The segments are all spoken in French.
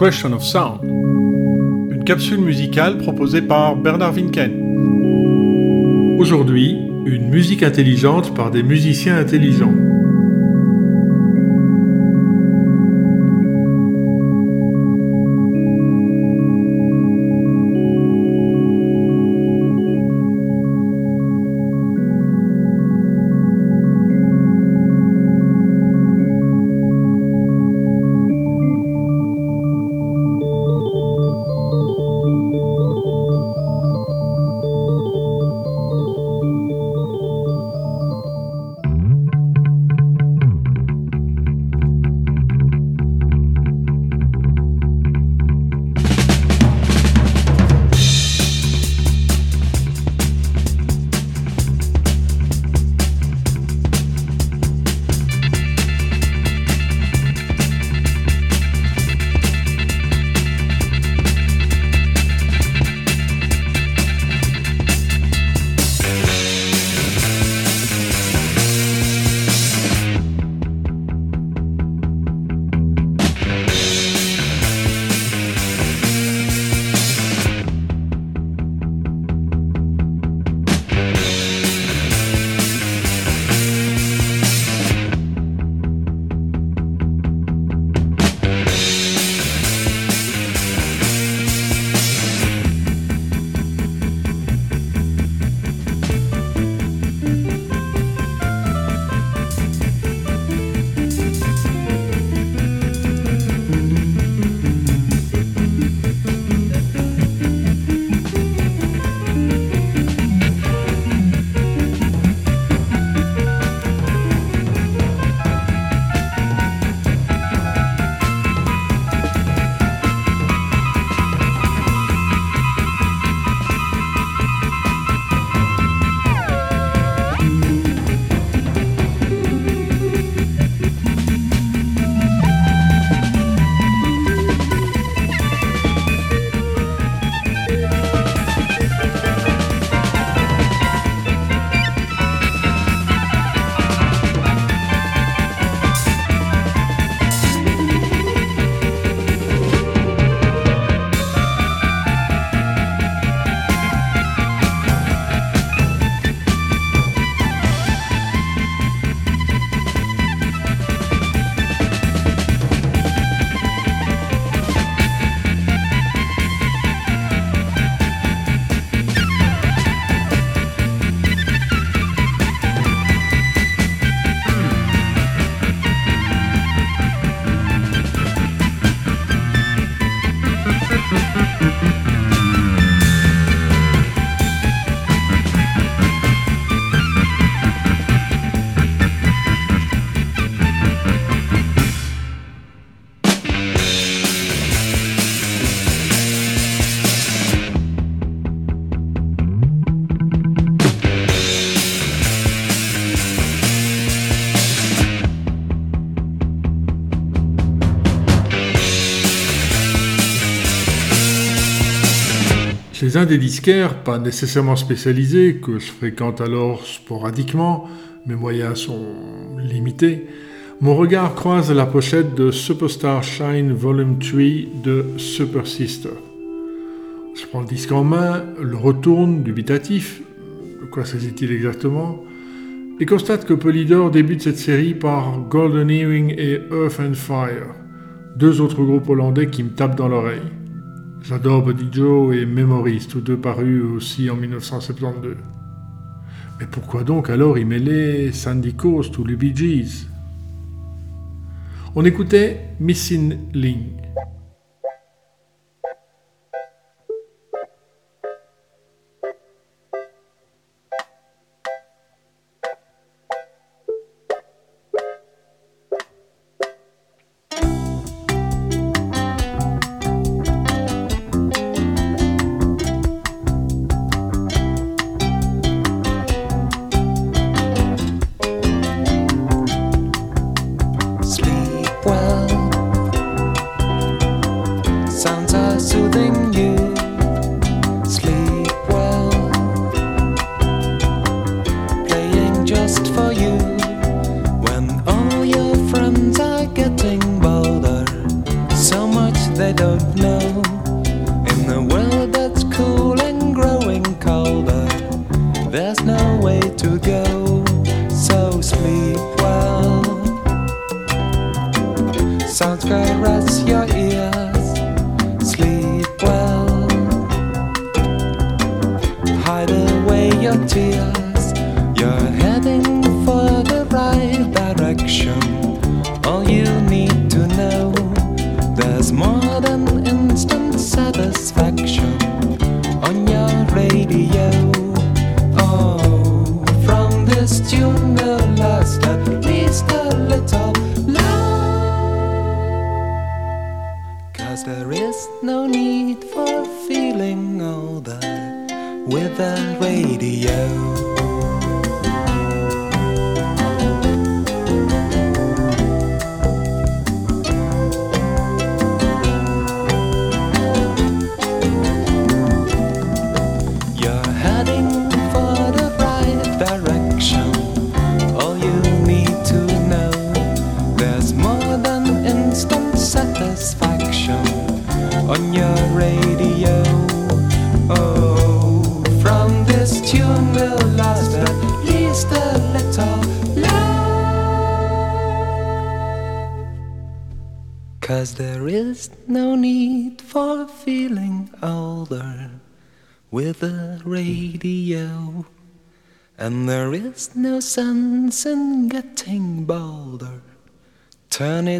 Question of Sound, une capsule musicale proposée par Bernard Winken. Aujourd'hui, une musique intelligente par des musiciens intelligents. Chez un des disquaires, pas nécessairement spécialisés, que je fréquente alors sporadiquement, mes moyens sont limités, mon regard croise la pochette de Superstar Shine Volume 3 de Super Sister. Je prends le disque en main, le retourne, dubitatif, de quoi s'agit-il exactement, et constate que Polydor débute cette série par Golden Earring et Earth and Fire, deux autres groupes hollandais qui me tapent dans l'oreille. J'adore Buddy Joe et Memories, tous deux parus aussi en 1972. Mais pourquoi donc alors y mêler Sandy Coast ou les Bee On écoutait Missing Link.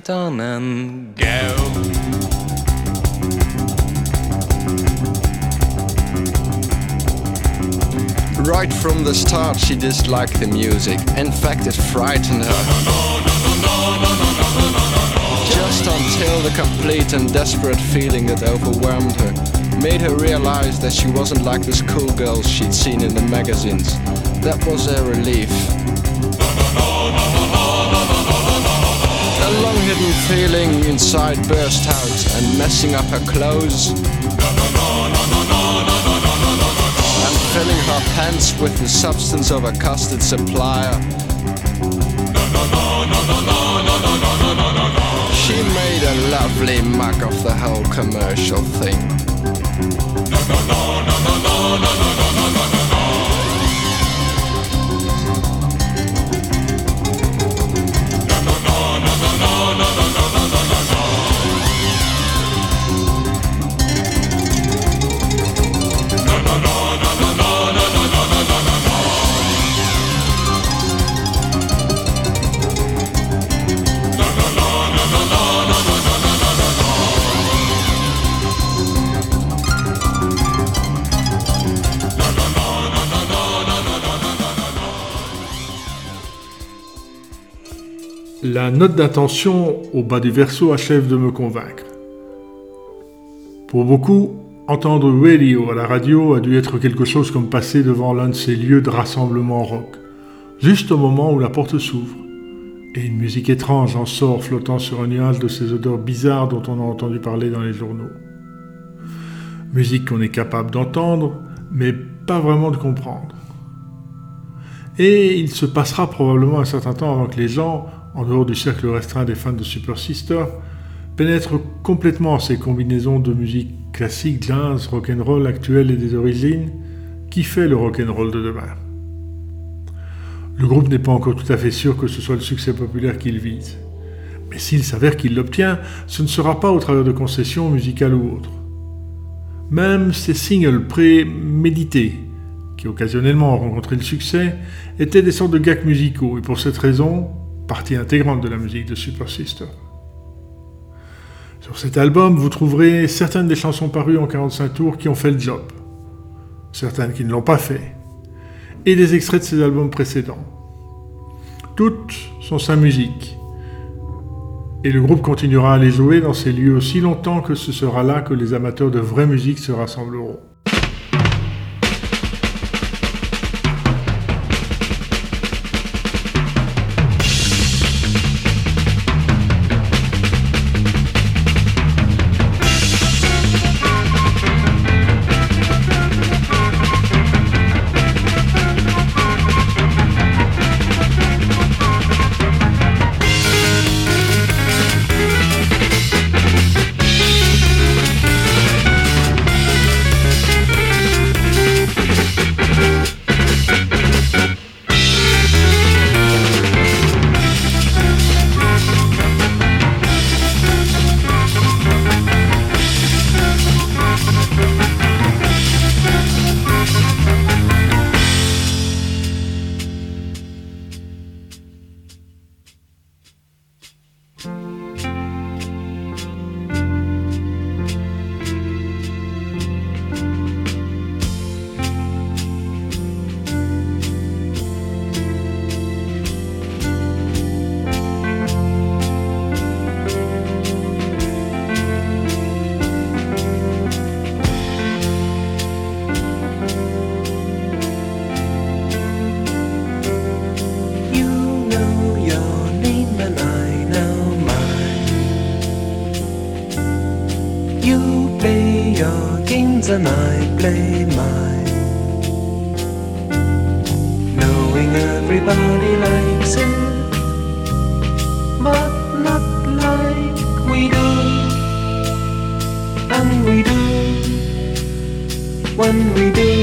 On and go. Right from the start, she disliked the music. In fact, it frightened her. Just until the complete and desperate feeling that overwhelmed her made her realize that she wasn't like the schoolgirls she'd seen in the magazines. That was a relief. A long hidden feeling inside burst out and messing up her clothes. And filling her pants with the substance of a custard supplier. She made a lovely mug of the whole commercial thing. no, no, no. La note d'intention au bas du verso achève de me convaincre. Pour beaucoup, entendre radio à la radio a dû être quelque chose comme passer devant l'un de ces lieux de rassemblement rock, juste au moment où la porte s'ouvre, et une musique étrange en sort flottant sur un nuage de ces odeurs bizarres dont on a entendu parler dans les journaux. Musique qu'on est capable d'entendre, mais pas vraiment de comprendre. Et il se passera probablement un certain temps avant que les gens, en dehors du cercle restreint des fans de Super Sister, pénètrent complètement ces combinaisons de musique classique, jazz, rock'n'roll actuelle et des origines qui fait le rock'n'roll de demain. Le groupe n'est pas encore tout à fait sûr que ce soit le succès populaire qu'il vise. Mais s'il s'avère qu'il l'obtient, ce ne sera pas au travers de concessions musicales ou autres. Même ces singles prémédités, qui occasionnellement ont rencontré le succès, étaient des sortes de gags musicaux et pour cette raison, partie intégrante de la musique de Super Sister. Sur cet album, vous trouverez certaines des chansons parues en 45 tours qui ont fait le job, certaines qui ne l'ont pas fait, et des extraits de ces albums précédents. Toutes sont sa musique, et le groupe continuera à les jouer dans ces lieux aussi longtemps que ce sera là que les amateurs de vraie musique se rassembleront. You play your games and I play mine. Knowing everybody likes it, but not like we do. And we do when we do.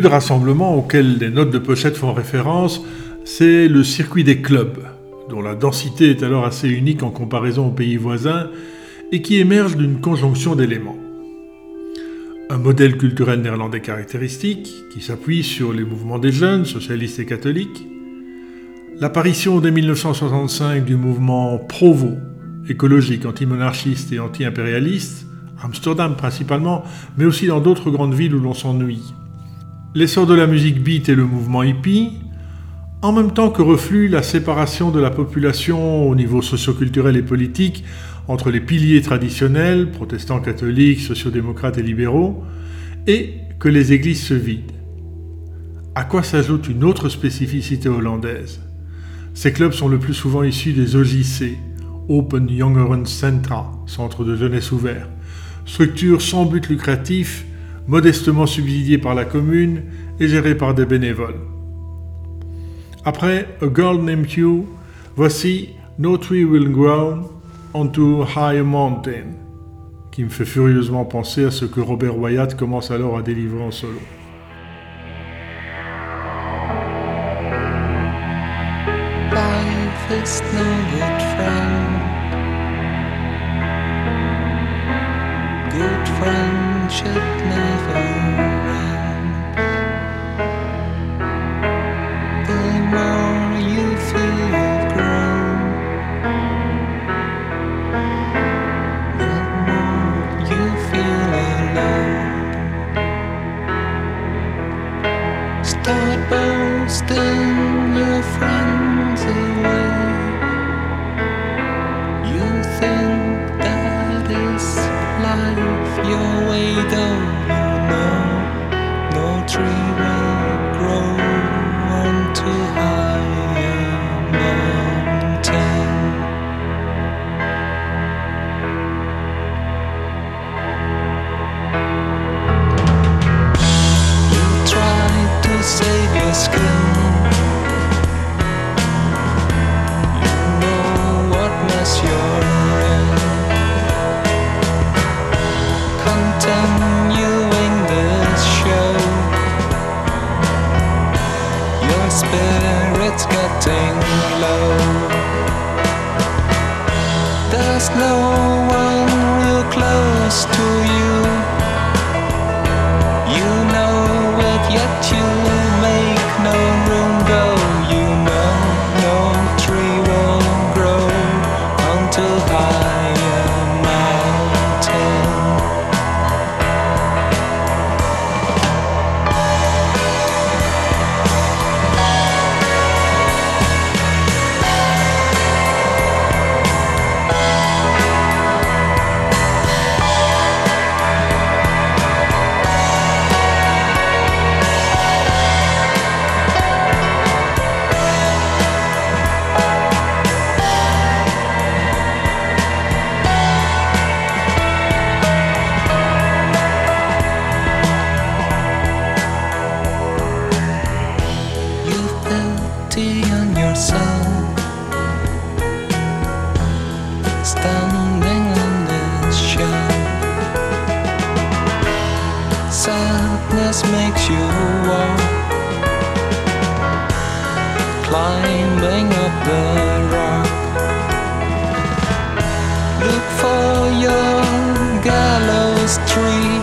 De rassemblement auxquels les notes de pochette font référence, c'est le circuit des clubs, dont la densité est alors assez unique en comparaison aux pays voisins et qui émerge d'une conjonction d'éléments. Un modèle culturel néerlandais caractéristique, qui s'appuie sur les mouvements des jeunes, socialistes et catholiques, l'apparition dès 1965 du mouvement Provo, écologique, antimonarchiste et anti-impérialiste, Amsterdam principalement, mais aussi dans d'autres grandes villes où l'on s'ennuie. L'essor de la musique beat et le mouvement hippie, en même temps que reflue la séparation de la population au niveau socioculturel et politique entre les piliers traditionnels, protestants, catholiques, sociodémocrates et libéraux, et que les églises se vident. À quoi s'ajoute une autre spécificité hollandaise? Ces clubs sont le plus souvent issus des OJC, Open Jongeren Centra, centre de jeunesse ouvert, structures sans but lucratif, modestement subsidiées par la commune et gérées par des bénévoles. Après A Girl Named You, voici No Tree Will Grow onto High Mountain, qui me fait furieusement penser à ce que Robert Wyatt commence alors à délivrer en solo. Your way, you know no tree will grow higher mountain. You try to save your skin. Spirit's getting low. There's no one real close to. You Climbing up the rock. Look for your gallows tree.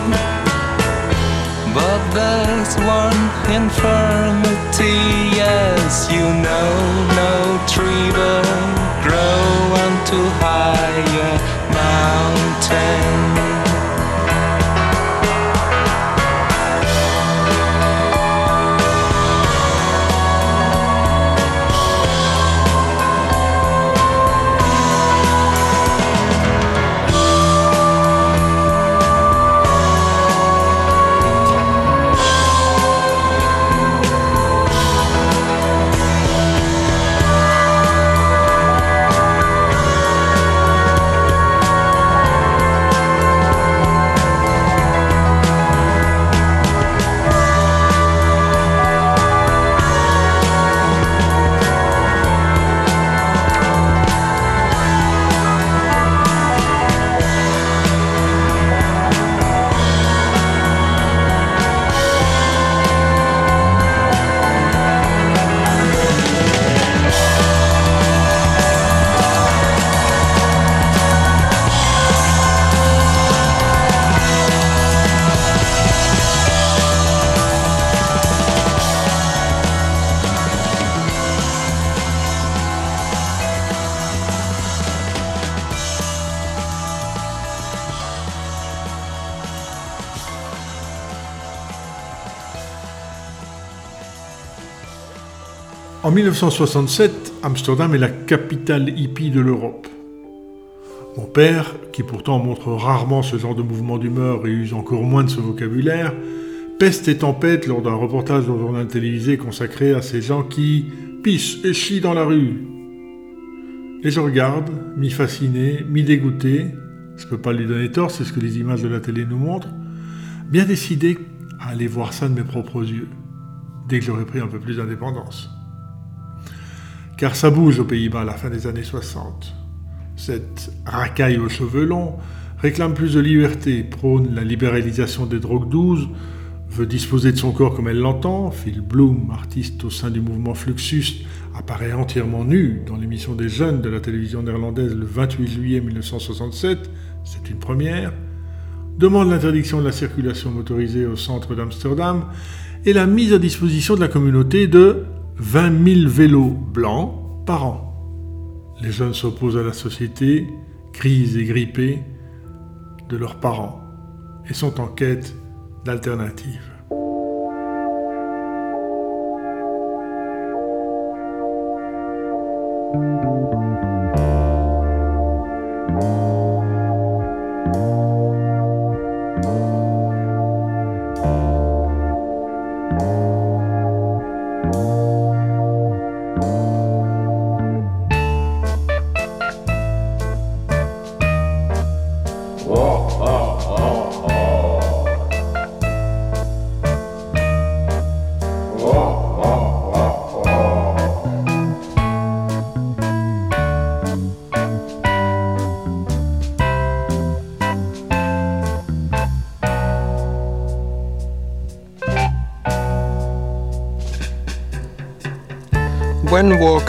But there's one infirmity, yes, you know, no tree will grow onto higher mountain. 1967, Amsterdam est la capitale hippie de l'Europe. Mon père, qui pourtant montre rarement ce genre de mouvement d'humeur et use encore moins de ce vocabulaire, peste et tempête lors d'un reportage dans le journal télévisé consacré à ces gens qui pissent et chient dans la rue. Et je regarde, mi-fasciné, mi-dégoûté, je peux pas lui donner tort, c'est ce que les images de la télé nous montrent, bien décidé à aller voir ça de mes propres yeux, dès que j'aurai pris un peu plus d'indépendance. Car ça bouge aux Pays-Bas à la fin des années 60. Cette racaille aux cheveux longs réclame plus de liberté, prône la libéralisation des drogues douces, veut disposer de son corps comme elle l'entend. Phil Bloom, artiste au sein du mouvement Fluxus, apparaît entièrement nu dans l'émission des jeunes de la télévision néerlandaise le 28 juillet 1967, c'est une première, demande l'interdiction de la circulation motorisée au centre d'Amsterdam et la mise à disposition de la communauté de 20 000 vélos blancs par an. Les jeunes s'opposent à la société, grise et grippés de leurs parents et sont en quête d'alternatives.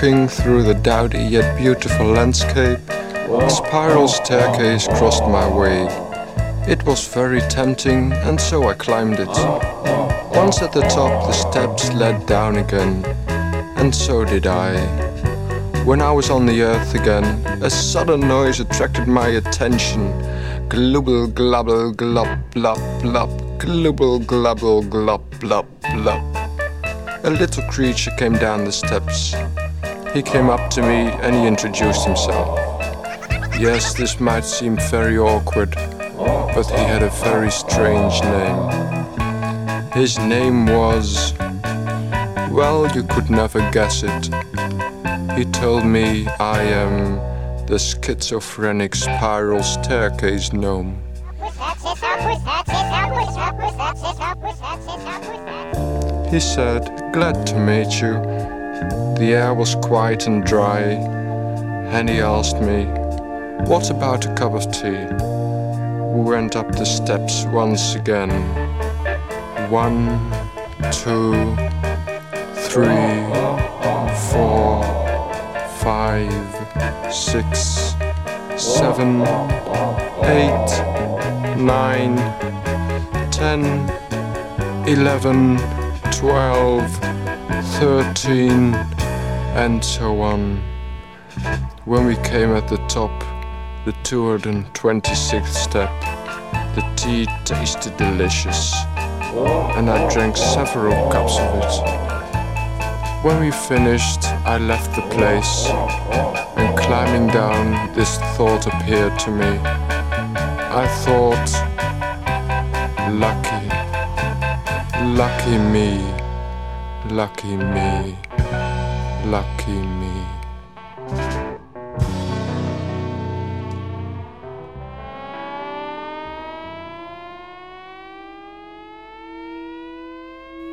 Walking through the dowdy yet beautiful landscape, a spiral staircase crossed my way. It was very tempting, and so I climbed it. Once at the top, the steps led down again, and so did I. When I was on the earth again, a sudden noise attracted my attention. Glubble, glubble, glub, blub, blub. Glubble, glubble, glub, blub, blub. A little creature came down the steps. He came up to me and he introduced himself. Yes, this might seem very awkward, but he had a very strange name. His name was. Well, you could never guess it. He told me I am the schizophrenic spiral staircase gnome. He said, Glad to meet you. The air was quiet and dry, and he asked me, What about a cup of tea? We went up the steps once again. One, two, three, four, five, six, seven, eight, nine, ten, eleven, twelve, thirteen, and so on. When we came at the top, the 226th step, the tea tasted delicious, and I drank several cups of it. When we finished, I left the place, and climbing down, this thought appeared to me. I thought, lucky, lucky me, lucky me,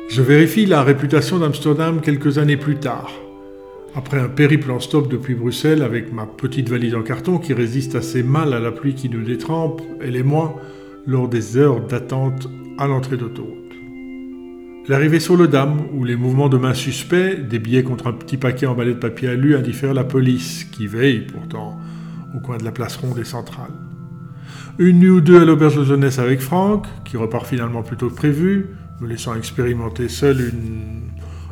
Je vérifie la réputation d'Amsterdam quelques années plus tard. Après un périple en stop depuis Bruxelles avec ma petite valise en carton qui résiste assez mal à la pluie qui nous détrempe, elle et moi, lors des heures d'attente à l'entrée d'autoroute. L'arrivée sur le Dam, où les mouvements de main suspects, des billets contre un petit paquet emballé de papier alu indiffèrent la police, qui veille pourtant au coin de la place ronde et centrale. Une nuit ou deux à l'auberge de jeunesse avec Franck, qui repart finalement plus tôt que prévu, me laissant expérimenter seul une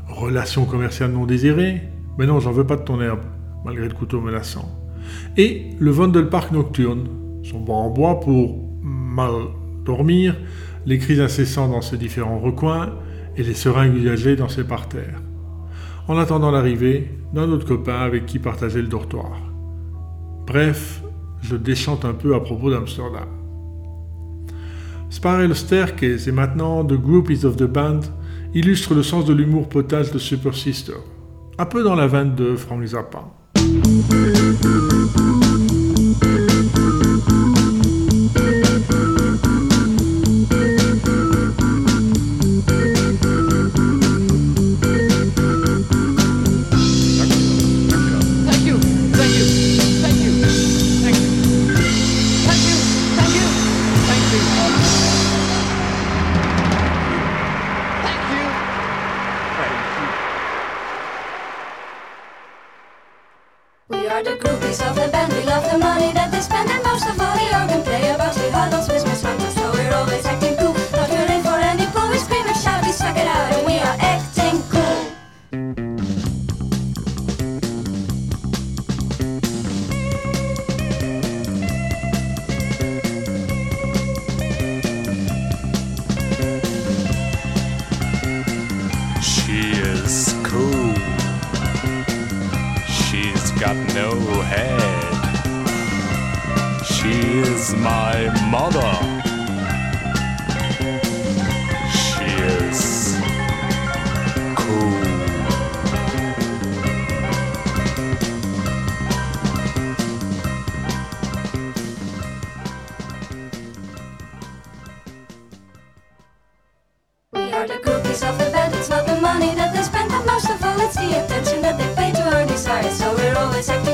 relation commerciale non désirée. Mais non, j'en veux pas de ton herbe, malgré le couteau menaçant. Et le Vondelpark nocturne, son banc en bois pour mal dormir, les cris incessants dans ses différents recoins et les seringues usagées dans ses parterres. En attendant l'arrivée d'un autre copain avec qui partager le dortoir. Bref, je déchante un peu à propos d'Amsterdam. Spiral Staircase et maintenant The Groupies of the Band illustrent le sens de l'humour potage de Super Sister, un peu dans la veine de Frank Zappa. We are the groupies of the band. We love the money that they spend, and most of all the organ players. We huddles, business hunters, so we're always acting cool. Not really for any pull. We scream and shout, we suck it out, and we are acting my mother. She is cool. We are the groupies of the band. It's not the money that they spend, but most of all it's the attention that they pay to our desires. So we're always acting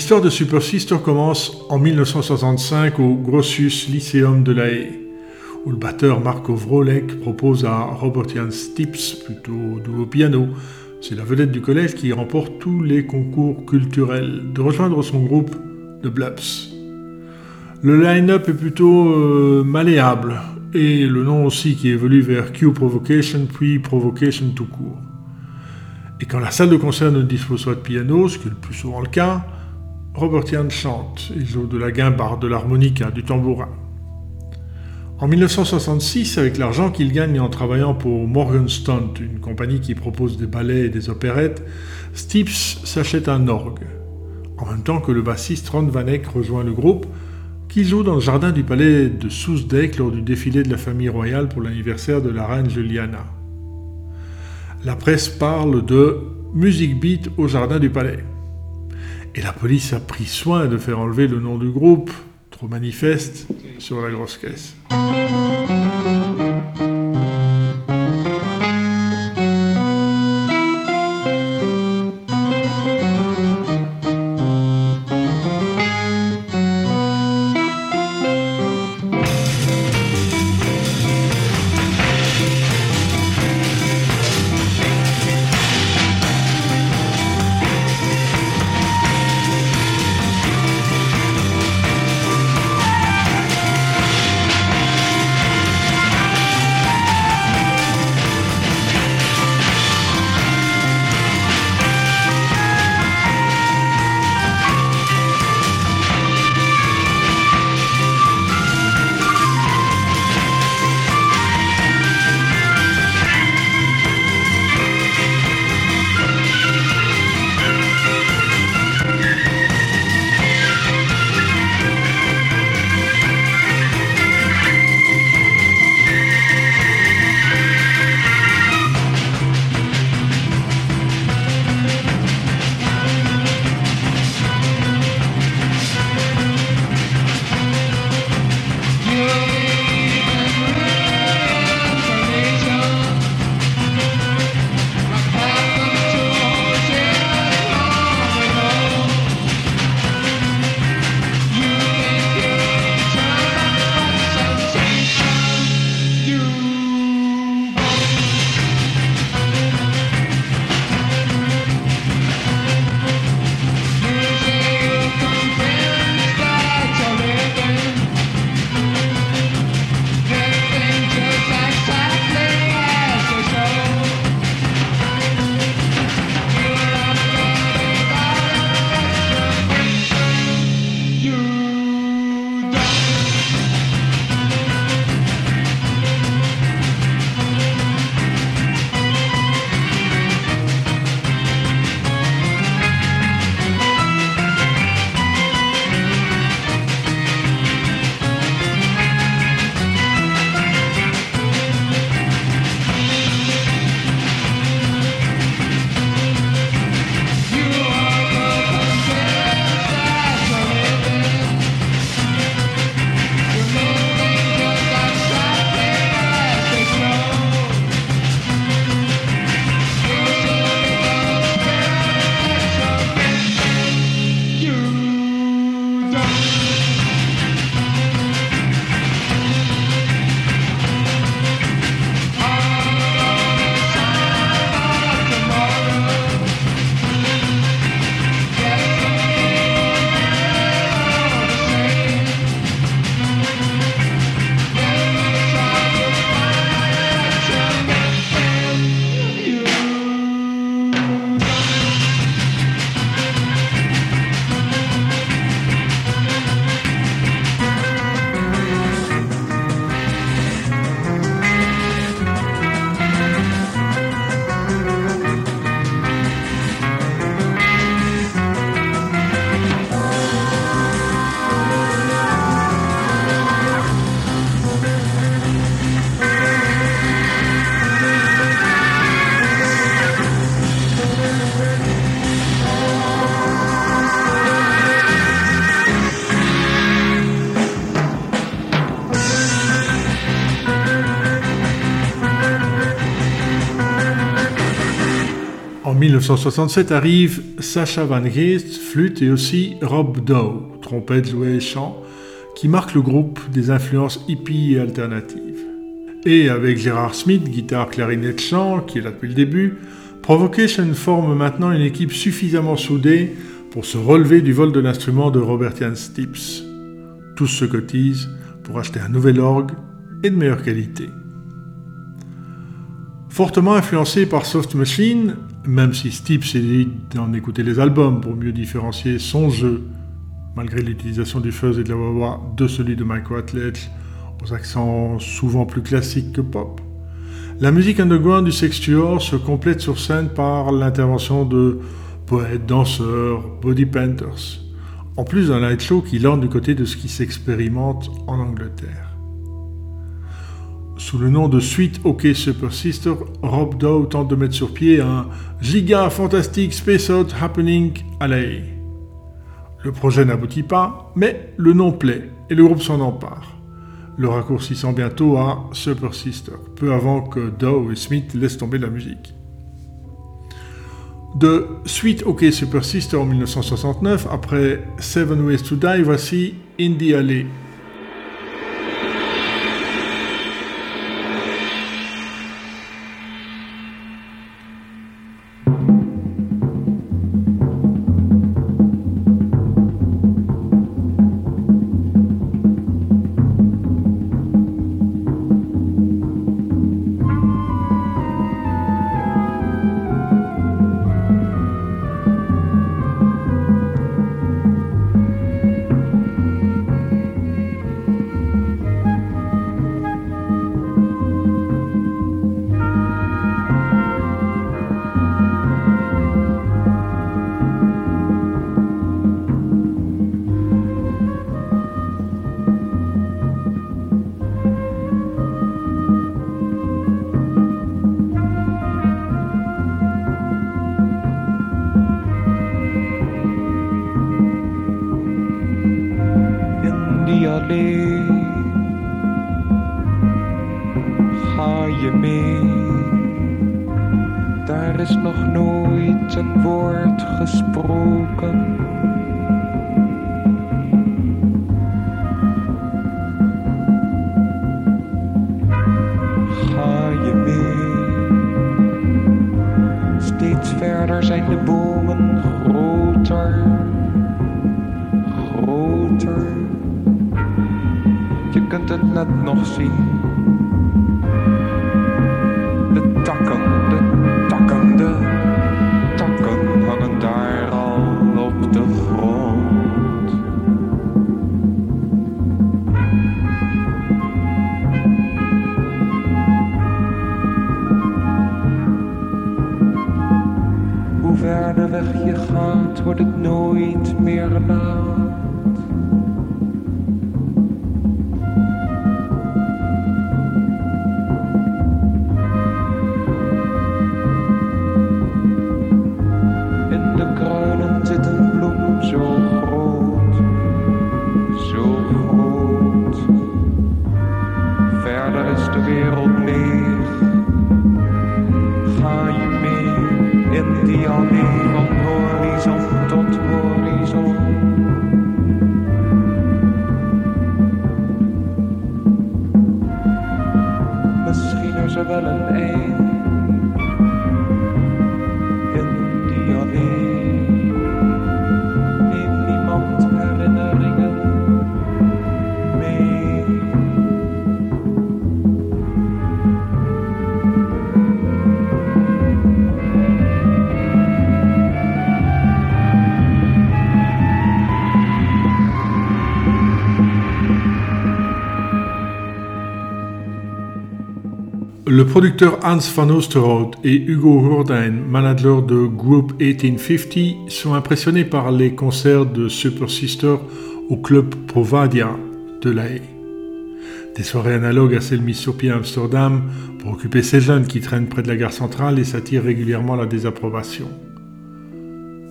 L'histoire de Super Sister commence en 1965 au Grotius Lyceum de La Haye, où le batteur Marco Vrolek propose à Robert Jan Stips, plutôt doux au piano, c'est la vedette du collège qui remporte tous les concours culturels, de rejoindre son groupe de Blabs. Le line-up est plutôt euh, malléable, et le nom aussi qui évolue vers Q Provocation puis Provocation tout court. Et quand la salle de concert ne dispose pas de piano, ce qui est le plus souvent le cas, Robert Ian chante et joue de la guimbarde, de l'harmonica, du tambourin. En 1966, avec l'argent qu'il gagne en travaillant pour Morgan Stunt, une compagnie qui propose des ballets et des opérettes, Stips s'achète un orgue. En même temps que le bassiste Ron Vanek rejoint le groupe, qui joue dans le jardin du palais de Sousdijk lors du défilé de la famille royale pour l'anniversaire de la reine Juliana. La presse parle de Music Beat au jardin du palais. Et la police a pris soin de faire enlever le nom du groupe, trop manifeste, sur la grosse caisse. 1967 arrive Sacha Van Geest, flûte, et aussi Rob Dow, trompette, jouet et chant, qui marque le groupe des influences hippie et alternatives. Et avec Gérard Smith, guitare, clarinette, chant, qui est là depuis le début, Provocation forme maintenant une équipe suffisamment soudée pour se relever du vol de l'instrument de Robert Jan Stips. Tous se cotisent pour acheter un nouvel orgue et de meilleure qualité. Fortement influencé par Soft Machine, même si Stips évite d'en écouter les albums pour mieux différencier son jeu, malgré l'utilisation du fuzz et de la wah de celui de Mike Watledge, aux accents souvent plus classiques que pop. La musique underground du Sextuor se complète sur scène par l'intervention de poètes, danseurs, body painters, en plus d'un light show qui lance du côté de ce qui s'expérimente en Angleterre. Sous le nom de Sweet OK Super Sister, Rob Dow tente de mettre sur pied un giga fantastique Space Out Happening LA. Le projet n'aboutit pas, mais le nom plaît et le groupe s'en empare le raccourcissant bientôt à Super Sister, peu avant que Dow et Smith laissent tomber la musique. De Sweet OK Super Sister en 1969, après Seven Ways to Die, voici Indie Alley. Je mee? Daar is nog nooit een woord gesproken. Ga je mee? Steeds verder zijn de bomen groter groter. Je kunt het net nog zien. Le producteur Hans van Oosterhout et Hugo Gordijn, manager de Group 1850, sont impressionnés par les concerts de Super Sister au club Provadia de La Haye. Des soirées analogues à celles mises sur pied à Amsterdam pour occuper ces jeunes qui traînent près de la gare centrale et s'attirent régulièrement la désapprobation.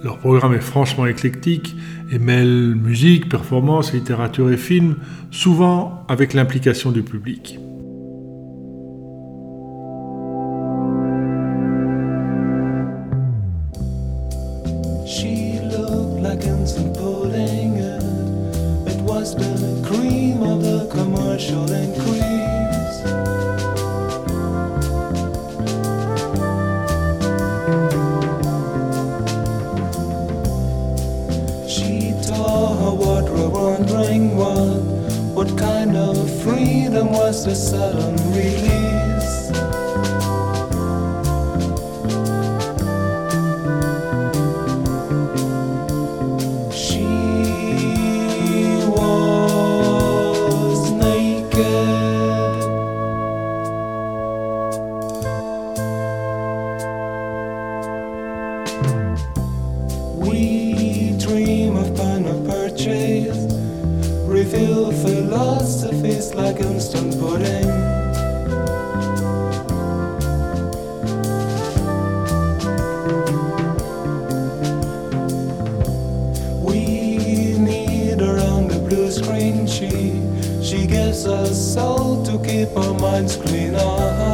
Leur programme est franchement éclectique et mêle musique, performance, littérature et film, souvent avec l'implication du public. Keep our minds clean.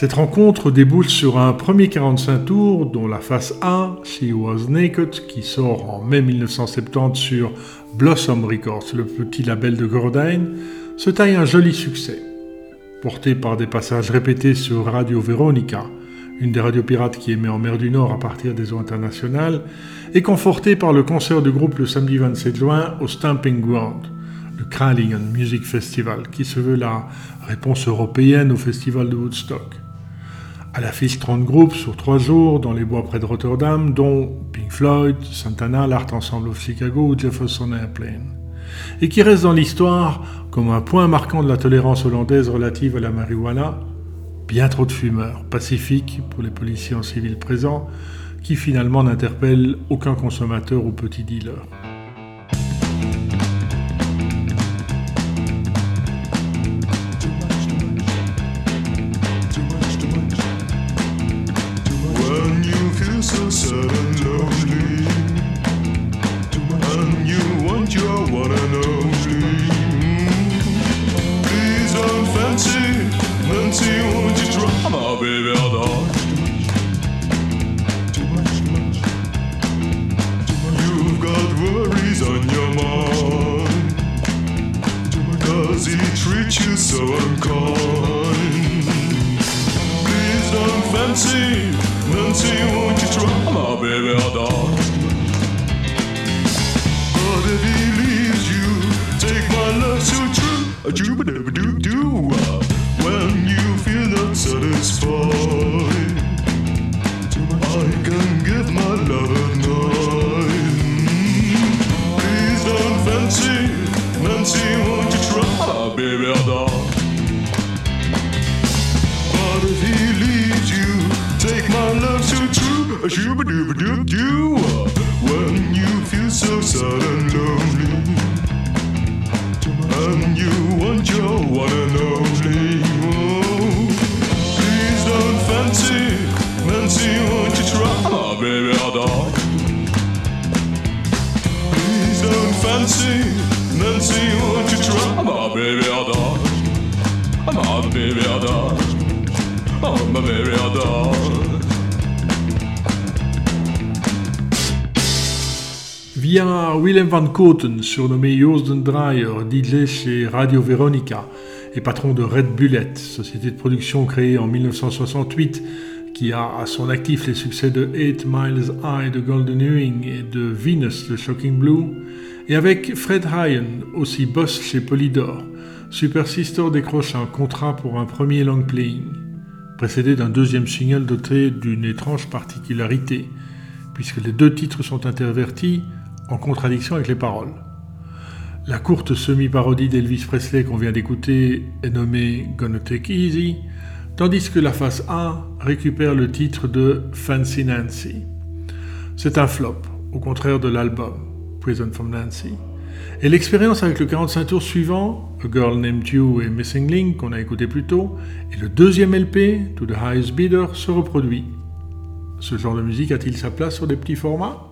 Cette rencontre déboule sur un premier 45 tours dont la face A, She Was Naked, qui sort en mai 1970 sur Blossom Records, le petit label de Gordine, se taille un joli succès. Porté par des passages répétés sur Radio Veronica, une des radios pirates qui émet en mer du Nord à partir des eaux internationales, et conforté par le concert du groupe le samedi 27 juin au Stamping Ground, le Kralingen Music Festival, qui se veut la réponse européenne au festival de Woodstock. À l'affiche 30 groupes sur trois jours dans les bois près de Rotterdam, dont Pink Floyd, Santana, l'Art Ensemble of Chicago ou Jefferson Airplane. Et qui reste dans l'histoire comme un point marquant de la tolérance hollandaise relative à la marijuana, bien trop de fumeurs, pacifiques pour les policiers en civil présents, qui finalement n'interpellent aucun consommateur ou petit dealer. So unkind? Please don't fancy, Nancy, won't you try my baby doll? But if he leaves you, take my love so true, a doo Koten, surnommé Joost den Dreyer, DJ chez Radio Veronica et patron de Red Bullet, société de production créée en 1968 qui a à son actif les succès de 8 Miles High de Golden Earring et de Venus de Shocking Blue, et avec Fred Ryan, aussi boss chez Polydor, Super Sister décroche un contrat pour un premier long playing, précédé d'un deuxième single doté d'une étrange particularité, puisque les deux titres sont intervertis en contradiction avec les paroles. La courte semi-parodie d'Elvis Presley qu'on vient d'écouter est nommée Gonna Take Easy, tandis que la face A récupère le titre de Fancy Nancy. C'est un flop, au contraire de l'album Prison from Nancy. Et l'expérience avec le 45 tours suivant, A Girl Named You et Missing Link qu'on a écouté plus tôt, et le deuxième LP, To the Highest Bidder, se reproduit. Ce genre de musique a-t-il sa place sur des petits formats?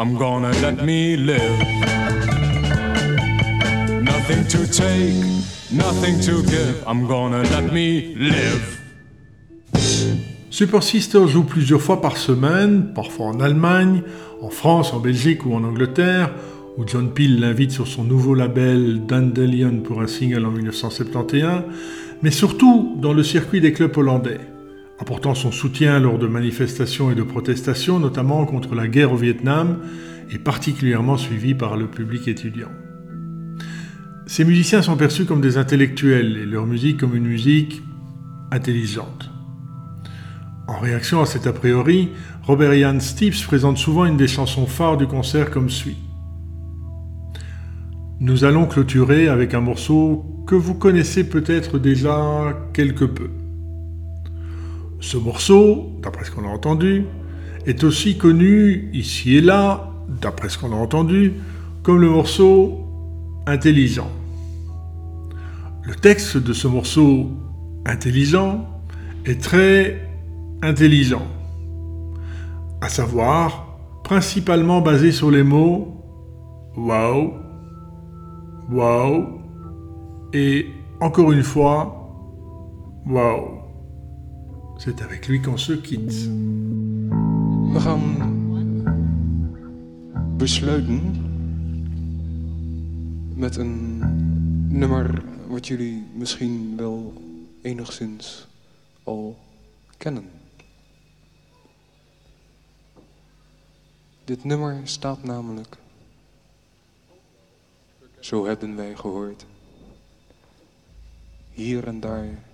I'm gonna let me live. Nothing to take, nothing to give. I'm gonna let me live. Super Sister joue plusieurs fois par semaine, parfois en Allemagne, en France, en Belgique ou en Angleterre, où John Peel l'invite sur son nouveau label Dandelion pour un single en 1971, mais surtout dans le circuit des clubs hollandais, apportant son soutien lors de manifestations et de protestations, notamment contre la guerre au Vietnam, et particulièrement suivi par le public étudiant. Ces musiciens sont perçus comme des intellectuels et leur musique comme une musique intelligente. En réaction à cet a priori, Robert Ian Steeves présente souvent une des chansons phares du concert comme suit. Nous allons clôturer avec un morceau que vous connaissez peut-être déjà quelque peu. Ce morceau, d'après ce qu'on a entendu, est aussi connu ici et là, d'après ce qu'on a entendu, comme le morceau intelligent. Le texte de ce morceau intelligent est très intelligent, à savoir principalement basé sur les mots wow, wow et encore une fois wow. C'est avec lui qu'on se quitte. We gaan besluiten met een nummer wat jullie misschien wel enigszins al kennen. Dit nummer staat namelijk, zo hebben wij gehoord, hier en daar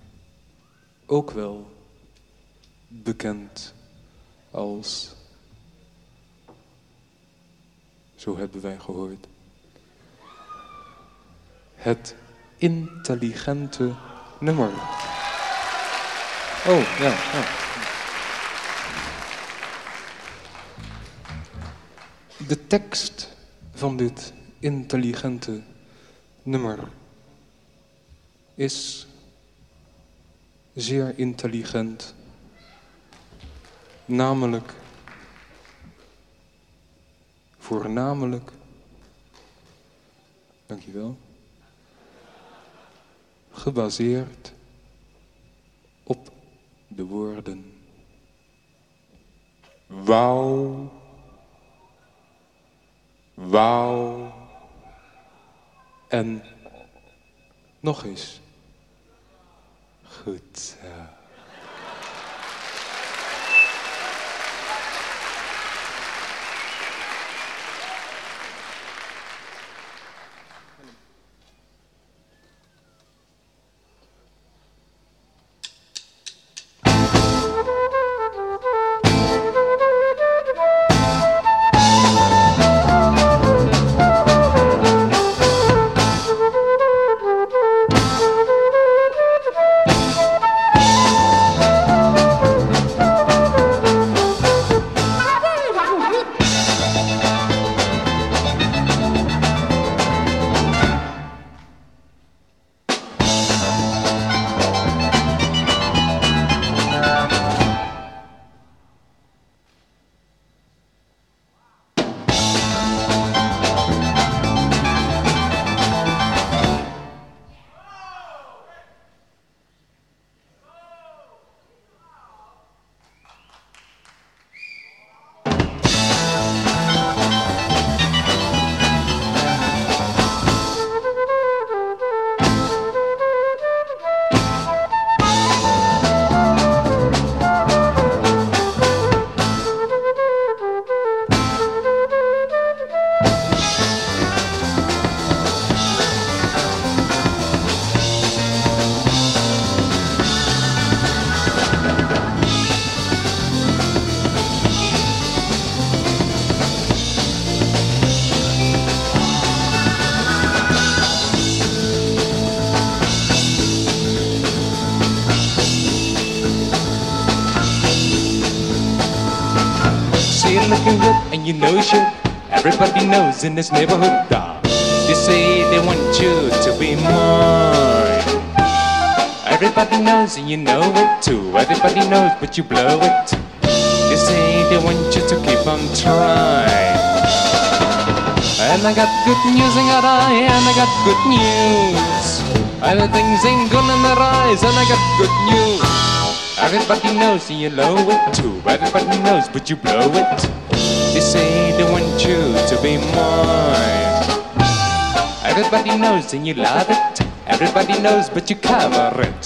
ook wel bekend als, zo hebben wij gehoord, het intelligente nummer. Oh, ja, ja. De tekst van dit intelligente nummer is zeer intelligent. Namelijk, voornamelijk, dankjewel, gebaseerd op de woorden wauw, wauw en nog eens. Goed zo. See you looking good and you know shit. Everybody knows in this neighborhood, dog. They say they want you to be mine. Everybody knows and you know it too. Everybody knows, but you blow it. They say they want you to keep on trying. And I got good news, and got I, and I got good news. And things ain't their eyes, and I got good news. Everybody knows and you know it too. Everybody knows, but you blow it. They say they want you to be mine. Everybody knows and you love it. Everybody knows, but you cover it.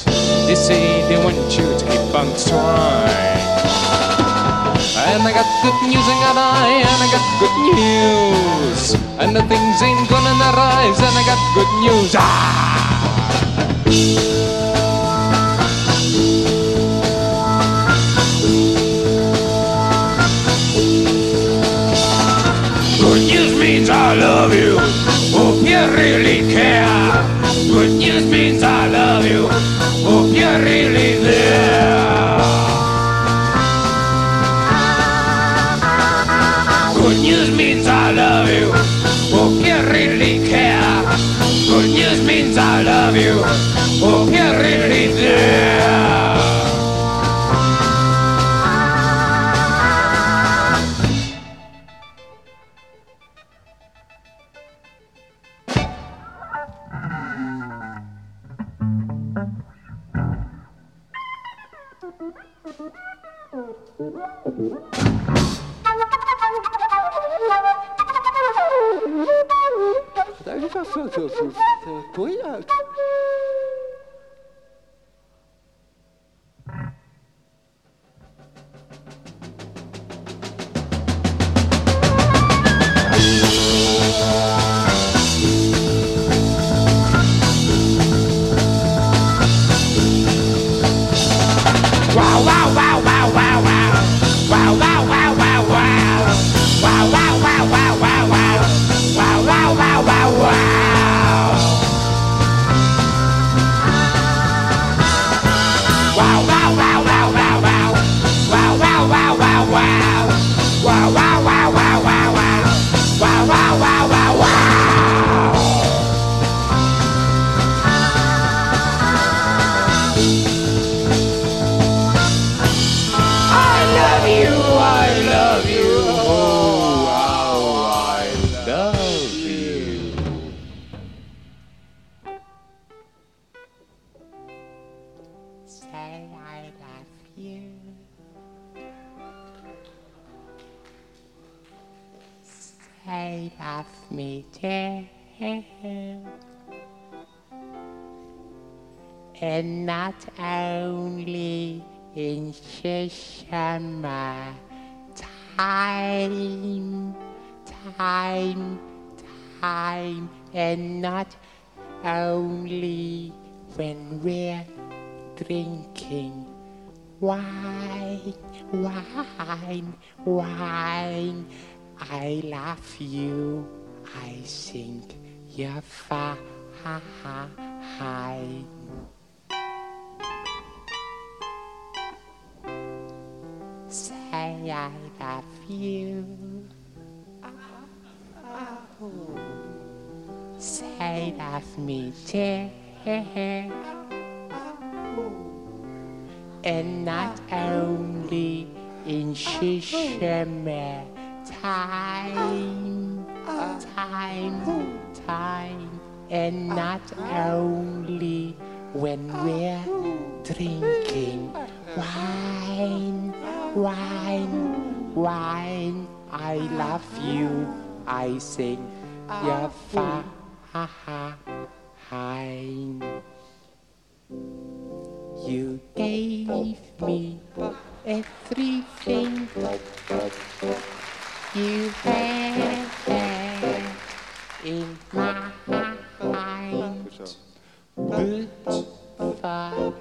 They say they want you to keep on trying. And I got good news, and got I, and I got good news. And the things ain't gonna rise, and I got good news. Ah! Really care. Good news means I love you. Hope you're really there. Good news means I love you. Hope you really care. Good news means I love you. Hope you're really there. Coisa. Coisa. And not only when we're drinking wine, wine, wine. I love you. I think you're fine. Say I love you. Uh-huh. Oh. Say love me too. And not only in summer time, time, time, and not only when we're drinking wine, wine, wine. I love you. I sing you're fine. You gave me everything you had in my mind, but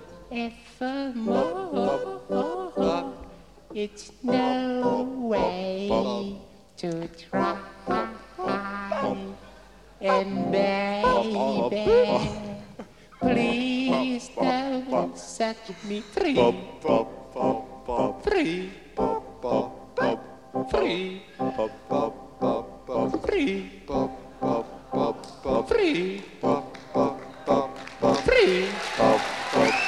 forevermore, it's no way to try. And baby, please don't set me free. Free. Free. Free. Free. Free.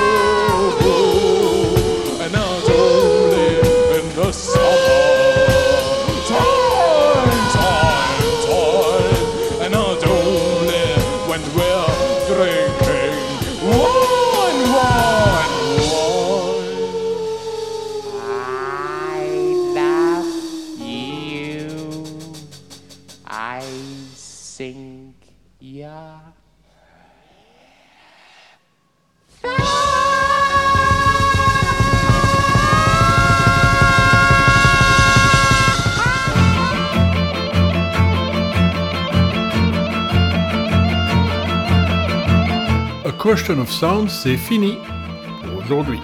C'est fini pour aujourd'hui.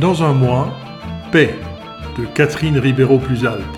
Dans un mois, Paix de Catherine Ribeiro-Pluzalpe.